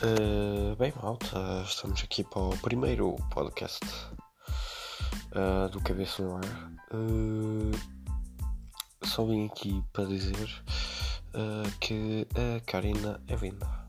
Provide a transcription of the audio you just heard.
Uh, bem, malta, estamos aqui para o primeiro podcast uh, do Cabeça no Ar. Uh, só vim aqui para dizer que a Karina é vinda.